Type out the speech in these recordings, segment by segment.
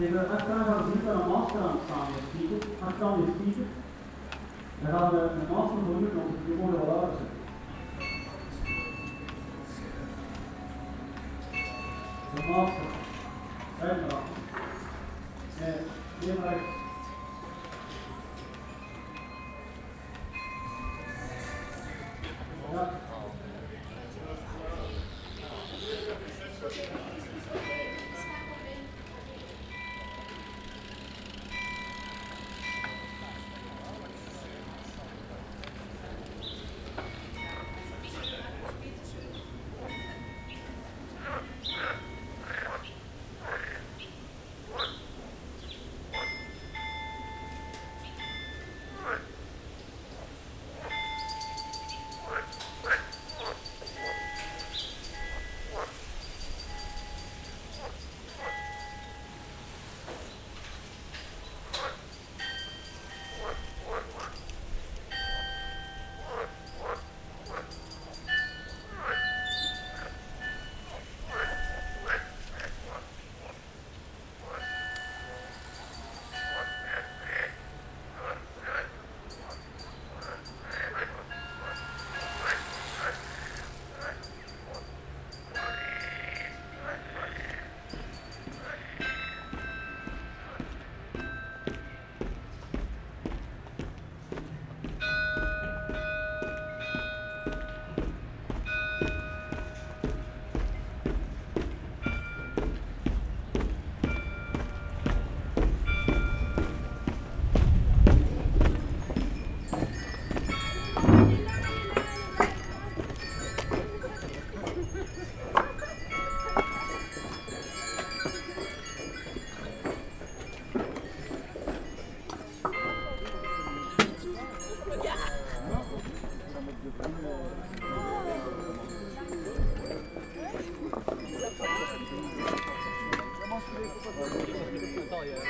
Skriver at her har du utdannet masterexamen i fizik, eksamen i fizik. Jeg hadde master på utdannet på nivå i overarbeid. Master. Veldig bra. Oh, yeah.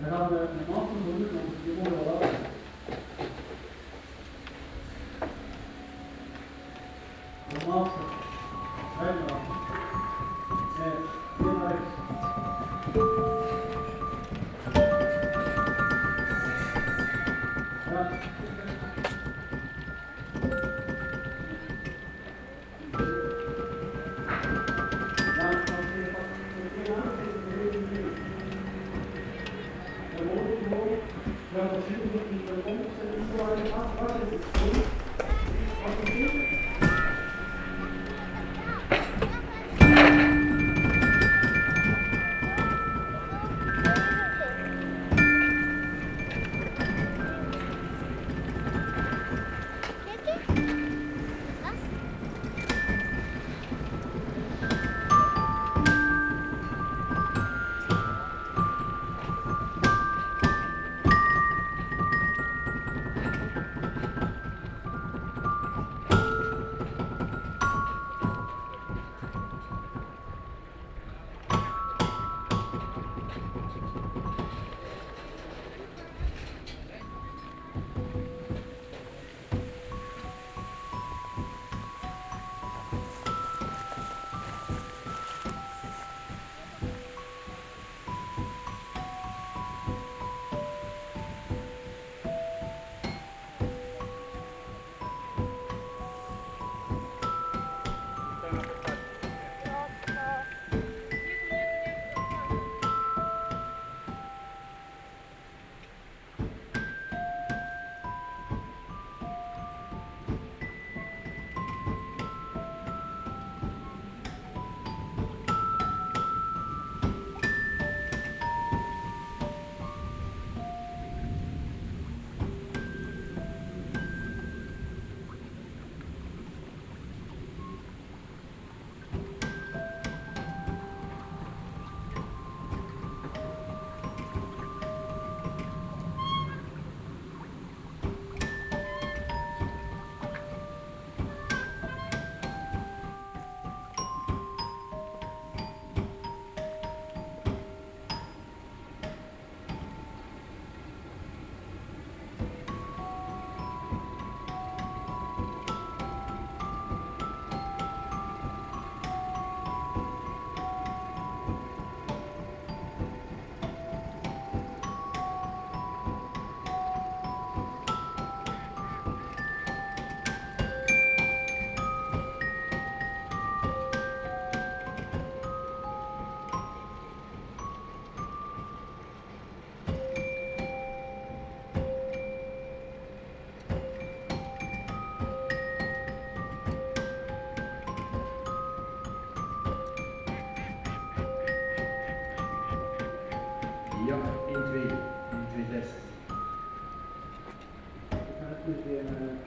Dan gaan we normaal gesproken, want die worden wel staan. Ja, 1, 2, 1, 2, test. Ik ga het weer uh,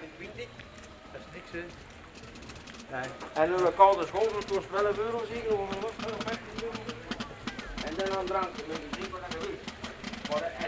Dat is niks, in. En een koude school, kost wel een euro zeker, of 15 euro. En dan aan drankje, dat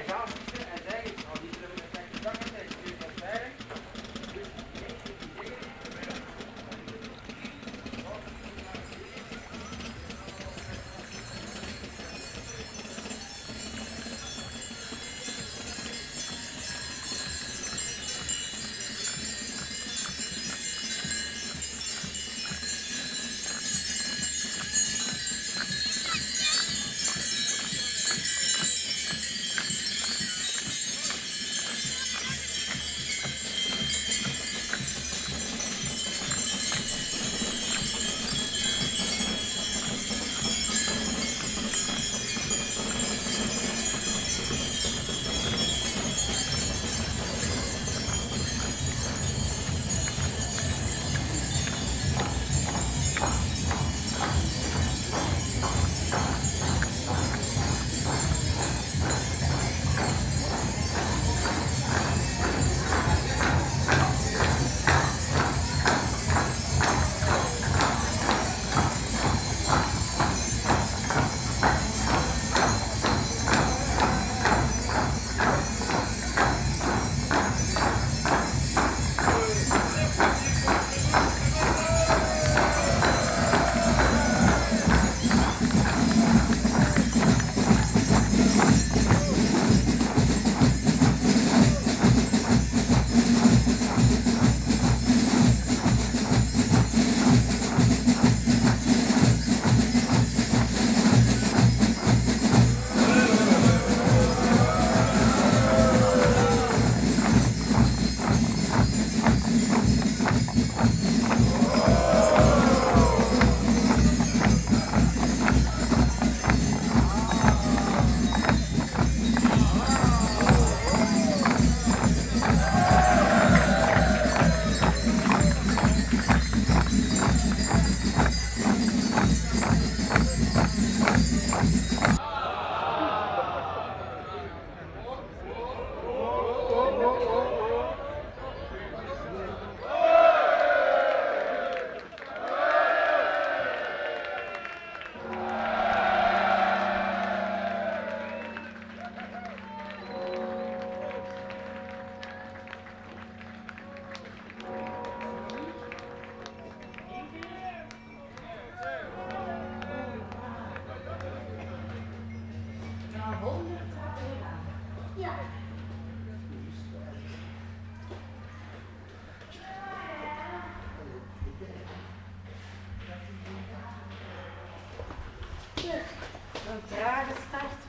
Een trage start.